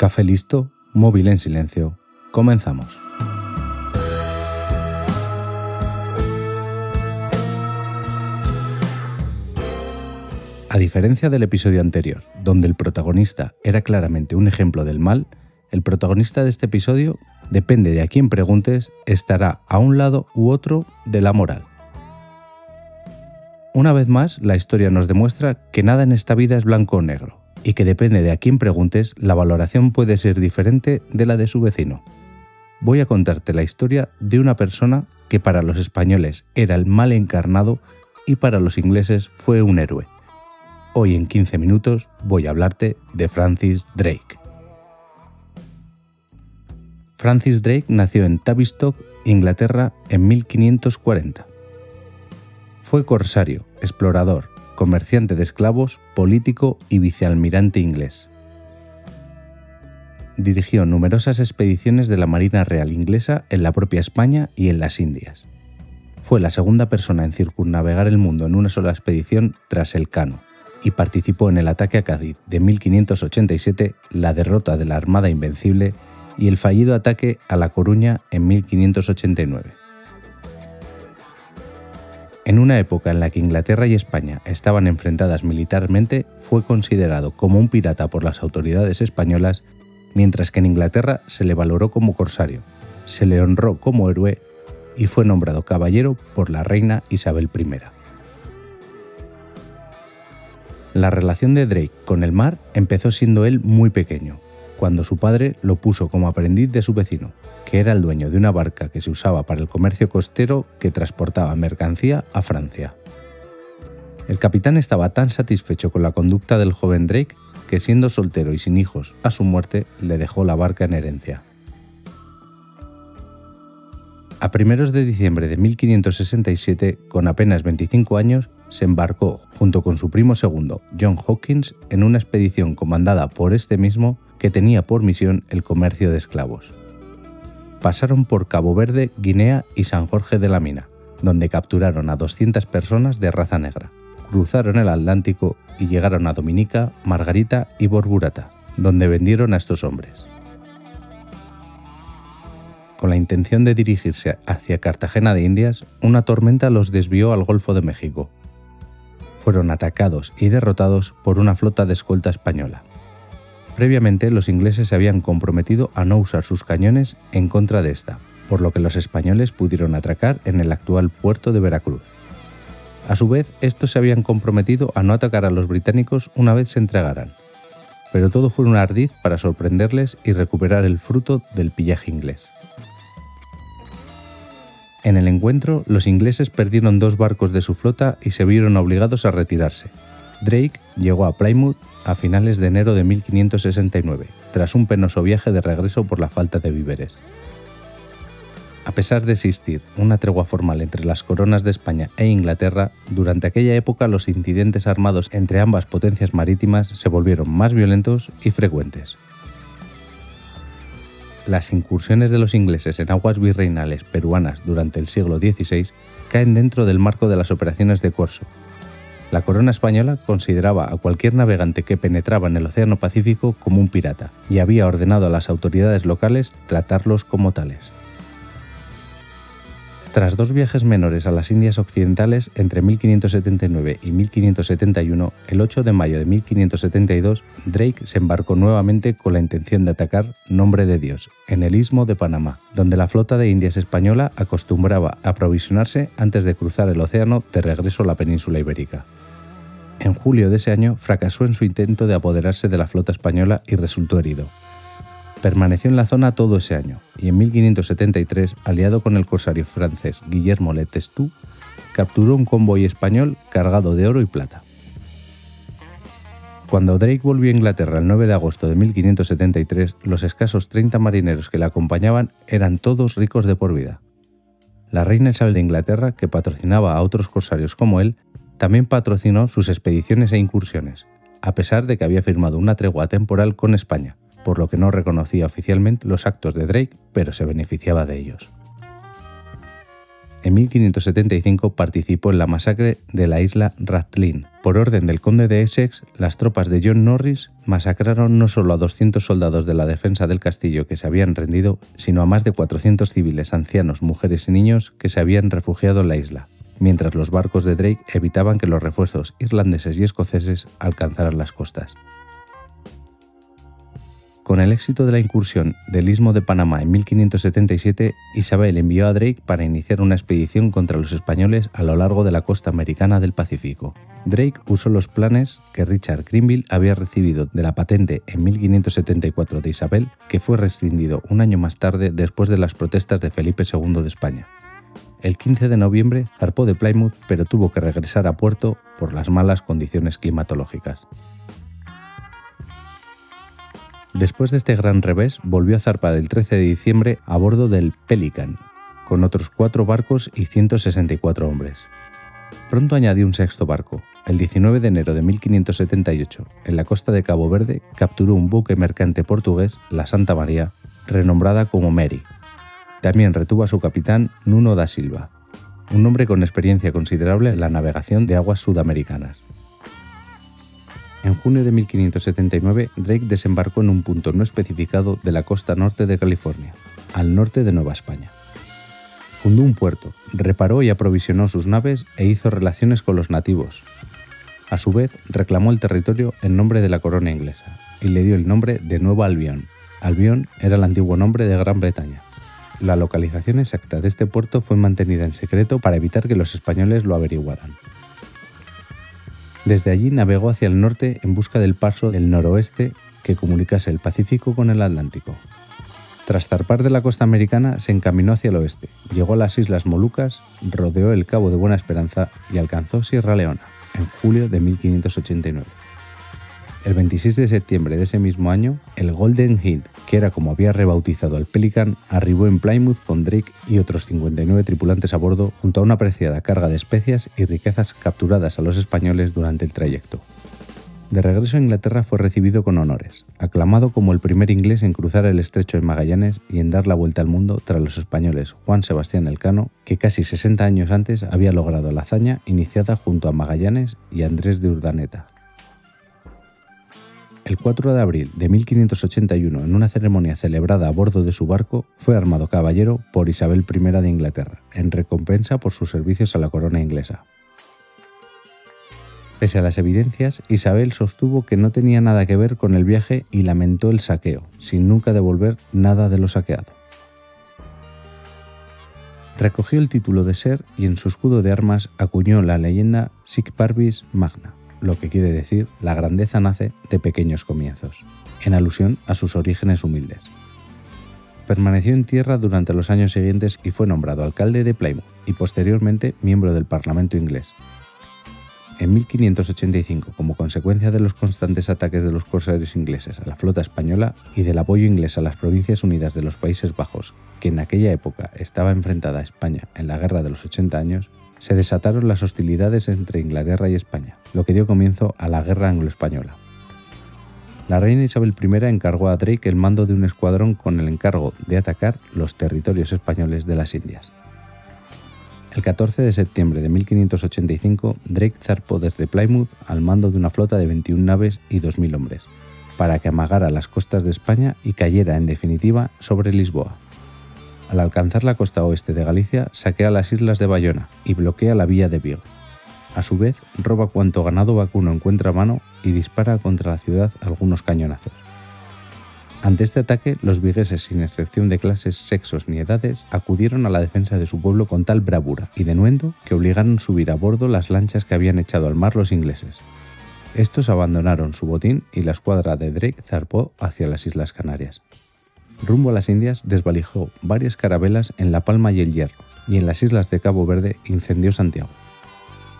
Café listo, móvil en silencio. Comenzamos. A diferencia del episodio anterior, donde el protagonista era claramente un ejemplo del mal, el protagonista de este episodio, depende de a quién preguntes, estará a un lado u otro de la moral. Una vez más, la historia nos demuestra que nada en esta vida es blanco o negro y que depende de a quién preguntes, la valoración puede ser diferente de la de su vecino. Voy a contarte la historia de una persona que para los españoles era el mal encarnado y para los ingleses fue un héroe. Hoy en 15 minutos voy a hablarte de Francis Drake. Francis Drake nació en Tavistock, Inglaterra, en 1540. Fue corsario, explorador, comerciante de esclavos, político y vicealmirante inglés. Dirigió numerosas expediciones de la Marina Real inglesa en la propia España y en las Indias. Fue la segunda persona en circunnavegar el mundo en una sola expedición tras el Cano y participó en el ataque a Cádiz de 1587, la derrota de la Armada Invencible y el fallido ataque a La Coruña en 1589. En una época en la que Inglaterra y España estaban enfrentadas militarmente, fue considerado como un pirata por las autoridades españolas, mientras que en Inglaterra se le valoró como corsario, se le honró como héroe y fue nombrado caballero por la reina Isabel I. La relación de Drake con el mar empezó siendo él muy pequeño, cuando su padre lo puso como aprendiz de su vecino, que era el dueño de una barca que se usaba para el comercio costero que transportaba mercancía a Francia. El capitán estaba tan satisfecho con la conducta del joven Drake que siendo soltero y sin hijos a su muerte le dejó la barca en herencia. A primeros de diciembre de 1567, con apenas 25 años, se embarcó junto con su primo segundo, John Hawkins, en una expedición comandada por este mismo que tenía por misión el comercio de esclavos. Pasaron por Cabo Verde, Guinea y San Jorge de la Mina, donde capturaron a 200 personas de raza negra. Cruzaron el Atlántico y llegaron a Dominica, Margarita y Borburata, donde vendieron a estos hombres. Con la intención de dirigirse hacia Cartagena de Indias, una tormenta los desvió al Golfo de México. Fueron atacados y derrotados por una flota de escolta española. Previamente los ingleses se habían comprometido a no usar sus cañones en contra de esta, por lo que los españoles pudieron atracar en el actual puerto de Veracruz. A su vez, estos se habían comprometido a no atacar a los británicos una vez se entregaran, pero todo fue un ardiz para sorprenderles y recuperar el fruto del pillaje inglés. En el encuentro, los ingleses perdieron dos barcos de su flota y se vieron obligados a retirarse, Drake llegó a Plymouth a finales de enero de 1569, tras un penoso viaje de regreso por la falta de víveres. A pesar de existir una tregua formal entre las coronas de España e Inglaterra, durante aquella época los incidentes armados entre ambas potencias marítimas se volvieron más violentos y frecuentes. Las incursiones de los ingleses en aguas virreinales peruanas durante el siglo XVI caen dentro del marco de las operaciones de Corso, la corona española consideraba a cualquier navegante que penetraba en el Océano Pacífico como un pirata y había ordenado a las autoridades locales tratarlos como tales. Tras dos viajes menores a las Indias Occidentales entre 1579 y 1571, el 8 de mayo de 1572, Drake se embarcó nuevamente con la intención de atacar Nombre de Dios, en el istmo de Panamá, donde la flota de Indias española acostumbraba a aprovisionarse antes de cruzar el océano de regreso a la península ibérica. En julio de ese año fracasó en su intento de apoderarse de la flota española y resultó herido. Permaneció en la zona todo ese año y en 1573, aliado con el corsario francés Guillermo Le Testu, capturó un convoy español cargado de oro y plata. Cuando Drake volvió a Inglaterra el 9 de agosto de 1573, los escasos 30 marineros que le acompañaban eran todos ricos de por vida. La reina Isabel de Inglaterra, que patrocinaba a otros corsarios como él, también patrocinó sus expediciones e incursiones, a pesar de que había firmado una tregua temporal con España, por lo que no reconocía oficialmente los actos de Drake, pero se beneficiaba de ellos. En 1575 participó en la masacre de la isla Ratlin, Por orden del conde de Essex, las tropas de John Norris masacraron no solo a 200 soldados de la defensa del castillo que se habían rendido, sino a más de 400 civiles, ancianos, mujeres y niños que se habían refugiado en la isla, mientras los barcos de Drake evitaban que los refuerzos irlandeses y escoceses alcanzaran las costas. Con el éxito de la incursión del Istmo de Panamá en 1577, Isabel envió a Drake para iniciar una expedición contra los españoles a lo largo de la costa americana del Pacífico. Drake usó los planes que Richard Greenville había recibido de la patente en 1574 de Isabel, que fue rescindido un año más tarde después de las protestas de Felipe II de España. El 15 de noviembre zarpó de Plymouth, pero tuvo que regresar a puerto por las malas condiciones climatológicas. Después de este gran revés, volvió a zarpar el 13 de diciembre a bordo del Pelican, con otros cuatro barcos y 164 hombres. Pronto añadió un sexto barco. El 19 de enero de 1578, en la costa de Cabo Verde, capturó un buque mercante portugués, la Santa María, renombrada como Mary. También retuvo a su capitán Nuno da Silva, un hombre con experiencia considerable en la navegación de aguas sudamericanas. En junio de 1579, Drake desembarcó en un punto no especificado de la costa norte de California, al norte de Nueva España. Fundó un puerto, reparó y aprovisionó sus naves e hizo relaciones con los nativos. A su vez, reclamó el territorio en nombre de la corona inglesa y le dio el nombre de Nueva Albión. Albión era el antiguo nombre de Gran Bretaña. La localización exacta de este puerto fue mantenida en secreto para evitar que los españoles lo averiguaran. Desde allí navegó hacia el norte en busca del paso del noroeste que comunicase el Pacífico con el Atlántico. Tras zarpar de la costa americana, se encaminó hacia el oeste, llegó a las Islas Molucas, rodeó el Cabo de Buena Esperanza y alcanzó Sierra Leona en julio de 1589. El 26 de septiembre de ese mismo año, el Golden Hind, que era como había rebautizado al Pelican, arribó en Plymouth con Drake y otros 59 tripulantes a bordo junto a una apreciada carga de especias y riquezas capturadas a los españoles durante el trayecto. De regreso a Inglaterra fue recibido con honores, aclamado como el primer inglés en cruzar el estrecho de Magallanes y en dar la vuelta al mundo tras los españoles Juan Sebastián Elcano, que casi 60 años antes había logrado la hazaña iniciada junto a Magallanes y Andrés de Urdaneta. El 4 de abril de 1581, en una ceremonia celebrada a bordo de su barco, fue armado caballero por Isabel I de Inglaterra, en recompensa por sus servicios a la corona inglesa. Pese a las evidencias, Isabel sostuvo que no tenía nada que ver con el viaje y lamentó el saqueo, sin nunca devolver nada de lo saqueado. Recogió el título de ser y en su escudo de armas acuñó la leyenda Sic Parvis Magna, lo que quiere decir la grandeza nace de pequeños comienzos, en alusión a sus orígenes humildes. Permaneció en tierra durante los años siguientes y fue nombrado alcalde de Plymouth y posteriormente miembro del Parlamento inglés. En 1585, como consecuencia de los constantes ataques de los corsarios ingleses a la flota española y del apoyo inglés a las Provincias Unidas de los Países Bajos, que en aquella época estaba enfrentada a España en la Guerra de los 80 años, se desataron las hostilidades entre Inglaterra y España, lo que dio comienzo a la Guerra Anglo-Española. La reina Isabel I encargó a Drake el mando de un escuadrón con el encargo de atacar los territorios españoles de las Indias. El 14 de septiembre de 1585, Drake zarpó desde Plymouth al mando de una flota de 21 naves y 2.000 hombres, para que amagara las costas de España y cayera en definitiva sobre Lisboa. Al alcanzar la costa oeste de Galicia, saquea las islas de Bayona y bloquea la vía de Vigo. A su vez, roba cuanto ganado vacuno encuentra a mano y dispara contra la ciudad algunos cañonazos. Ante este ataque, los vigueses, sin excepción de clases, sexos ni edades, acudieron a la defensa de su pueblo con tal bravura y denuendo que obligaron a subir a bordo las lanchas que habían echado al mar los ingleses. Estos abandonaron su botín y la escuadra de Drake zarpó hacia las Islas Canarias rumbo a las Indias desvalijó varias carabelas en La Palma y el Hierro, y en las islas de Cabo Verde incendió Santiago.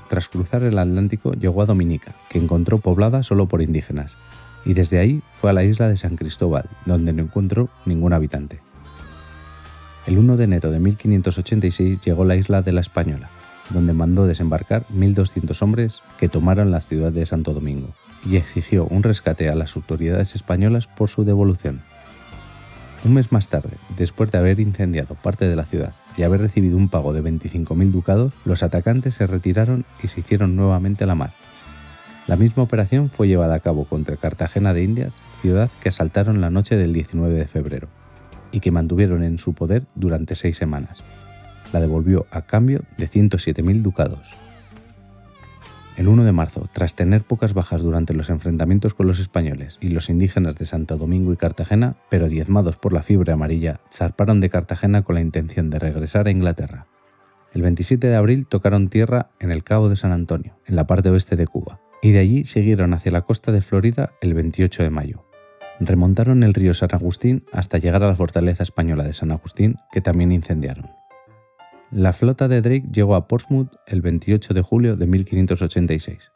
Tras cruzar el Atlántico llegó a Dominica, que encontró poblada solo por indígenas, y desde ahí fue a la isla de San Cristóbal, donde no encontró ningún habitante. El 1 de enero de 1586 llegó a la isla de la Española, donde mandó desembarcar 1.200 hombres que tomaron la ciudad de Santo Domingo, y exigió un rescate a las autoridades españolas por su devolución. Un mes más tarde, después de haber incendiado parte de la ciudad y haber recibido un pago de 25.000 ducados, los atacantes se retiraron y se hicieron nuevamente a la mar. La misma operación fue llevada a cabo contra Cartagena de Indias, ciudad que asaltaron la noche del 19 de febrero y que mantuvieron en su poder durante seis semanas. La devolvió a cambio de 107.000 ducados. El 1 de marzo, tras tener pocas bajas durante los enfrentamientos con los españoles y los indígenas de Santo Domingo y Cartagena, pero diezmados por la fiebre amarilla, zarparon de Cartagena con la intención de regresar a Inglaterra. El 27 de abril tocaron tierra en el Cabo de San Antonio, en la parte oeste de Cuba, y de allí siguieron hacia la costa de Florida el 28 de mayo. Remontaron el río San Agustín hasta llegar a la fortaleza española de San Agustín, que también incendiaron. La flota de Drake llegó a Portsmouth el 28 de julio de 1586.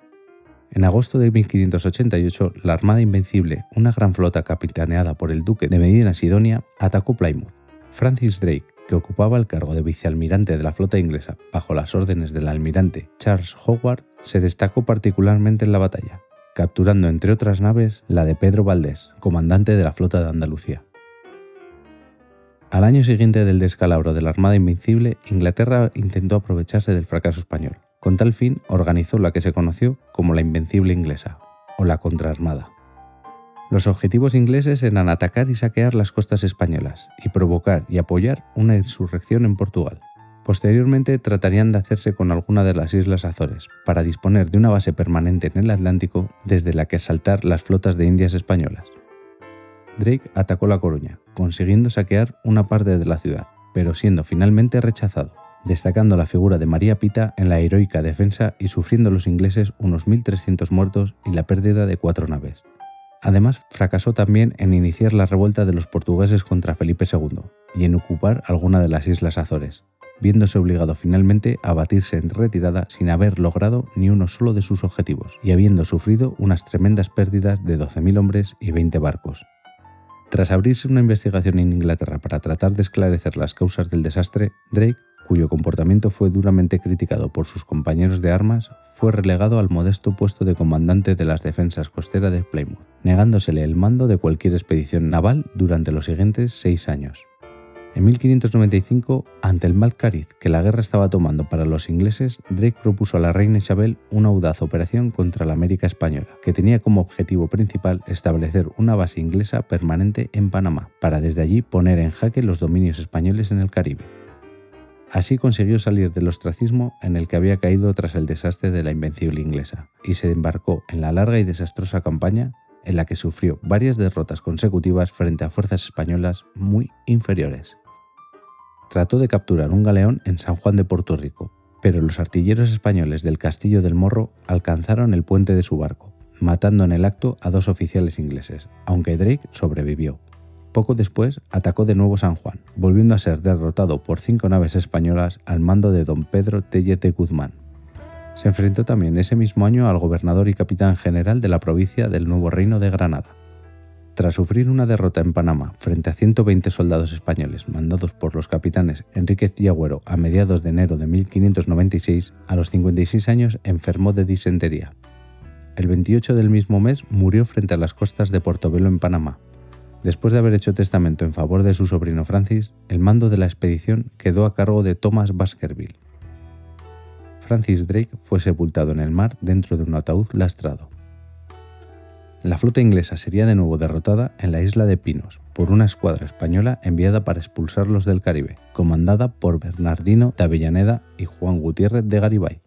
En agosto de 1588, la Armada Invencible, una gran flota capitaneada por el duque de Medina Sidonia, atacó Plymouth. Francis Drake, que ocupaba el cargo de vicealmirante de la flota inglesa bajo las órdenes del almirante Charles Howard, se destacó particularmente en la batalla, capturando entre otras naves la de Pedro Valdés, comandante de la flota de Andalucía. Al año siguiente del descalabro de la Armada Invencible, Inglaterra intentó aprovecharse del fracaso español. Con tal fin, organizó la que se conoció como la Invencible Inglesa, o la Contraarmada. Los objetivos ingleses eran atacar y saquear las costas españolas y provocar y apoyar una insurrección en Portugal. Posteriormente tratarían de hacerse con alguna de las islas Azores, para disponer de una base permanente en el Atlántico desde la que asaltar las flotas de Indias españolas. Drake atacó La Coruña, consiguiendo saquear una parte de la ciudad, pero siendo finalmente rechazado, destacando la figura de María Pita en la heroica defensa y sufriendo los ingleses unos 1.300 muertos y la pérdida de cuatro naves. Además, fracasó también en iniciar la revuelta de los portugueses contra Felipe II y en ocupar alguna de las Islas Azores, viéndose obligado finalmente a batirse en retirada sin haber logrado ni uno solo de sus objetivos y habiendo sufrido unas tremendas pérdidas de 12.000 hombres y 20 barcos. Tras abrirse una investigación en Inglaterra para tratar de esclarecer las causas del desastre, Drake, cuyo comportamiento fue duramente criticado por sus compañeros de armas, fue relegado al modesto puesto de comandante de las defensas costeras de Plymouth, negándosele el mando de cualquier expedición naval durante los siguientes seis años. En 1595, ante el mal cariz que la guerra estaba tomando para los ingleses, Drake propuso a la reina Isabel una audaz operación contra la América española, que tenía como objetivo principal establecer una base inglesa permanente en Panamá, para desde allí poner en jaque los dominios españoles en el Caribe. Así consiguió salir del ostracismo en el que había caído tras el desastre de la invencible inglesa, y se embarcó en la larga y desastrosa campaña en la que sufrió varias derrotas consecutivas frente a fuerzas españolas muy inferiores trató de capturar un galeón en San Juan de Puerto Rico, pero los artilleros españoles del Castillo del Morro alcanzaron el puente de su barco, matando en el acto a dos oficiales ingleses, aunque Drake sobrevivió. Poco después atacó de nuevo San Juan, volviendo a ser derrotado por cinco naves españolas al mando de don Pedro Tellete Guzmán. Se enfrentó también ese mismo año al gobernador y capitán general de la provincia del Nuevo Reino de Granada, tras sufrir una derrota en Panamá frente a 120 soldados españoles mandados por los capitanes Enríquez y Agüero a mediados de enero de 1596, a los 56 años enfermó de disentería. El 28 del mismo mes murió frente a las costas de Portobelo en Panamá. Después de haber hecho testamento en favor de su sobrino Francis, el mando de la expedición quedó a cargo de Thomas Baskerville. Francis Drake fue sepultado en el mar dentro de un ataúd lastrado. La flota inglesa sería de nuevo derrotada en la isla de Pinos por una escuadra española enviada para expulsarlos del Caribe, comandada por Bernardino de Avellaneda y Juan Gutiérrez de Garibay.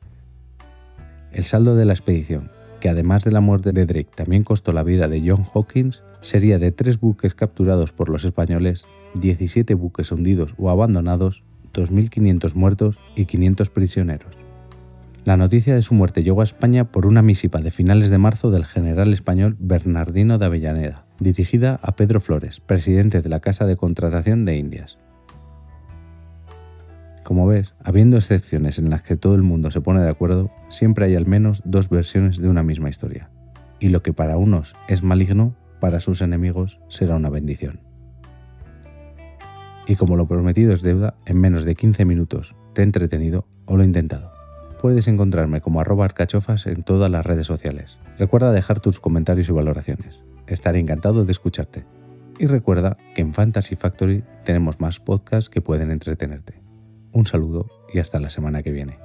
El saldo de la expedición, que además de la muerte de Drake también costó la vida de John Hawkins, sería de tres buques capturados por los españoles, 17 buques hundidos o abandonados, 2.500 muertos y 500 prisioneros. La noticia de su muerte llegó a España por una misiva de finales de marzo del general español Bernardino de Avellaneda, dirigida a Pedro Flores, presidente de la Casa de Contratación de Indias. Como ves, habiendo excepciones en las que todo el mundo se pone de acuerdo, siempre hay al menos dos versiones de una misma historia. Y lo que para unos es maligno, para sus enemigos será una bendición. Y como lo prometido es deuda, en menos de 15 minutos te he entretenido o lo he intentado. Puedes encontrarme como arroba arcachofas en todas las redes sociales. Recuerda dejar tus comentarios y valoraciones. Estaré encantado de escucharte. Y recuerda que en Fantasy Factory tenemos más podcasts que pueden entretenerte. Un saludo y hasta la semana que viene.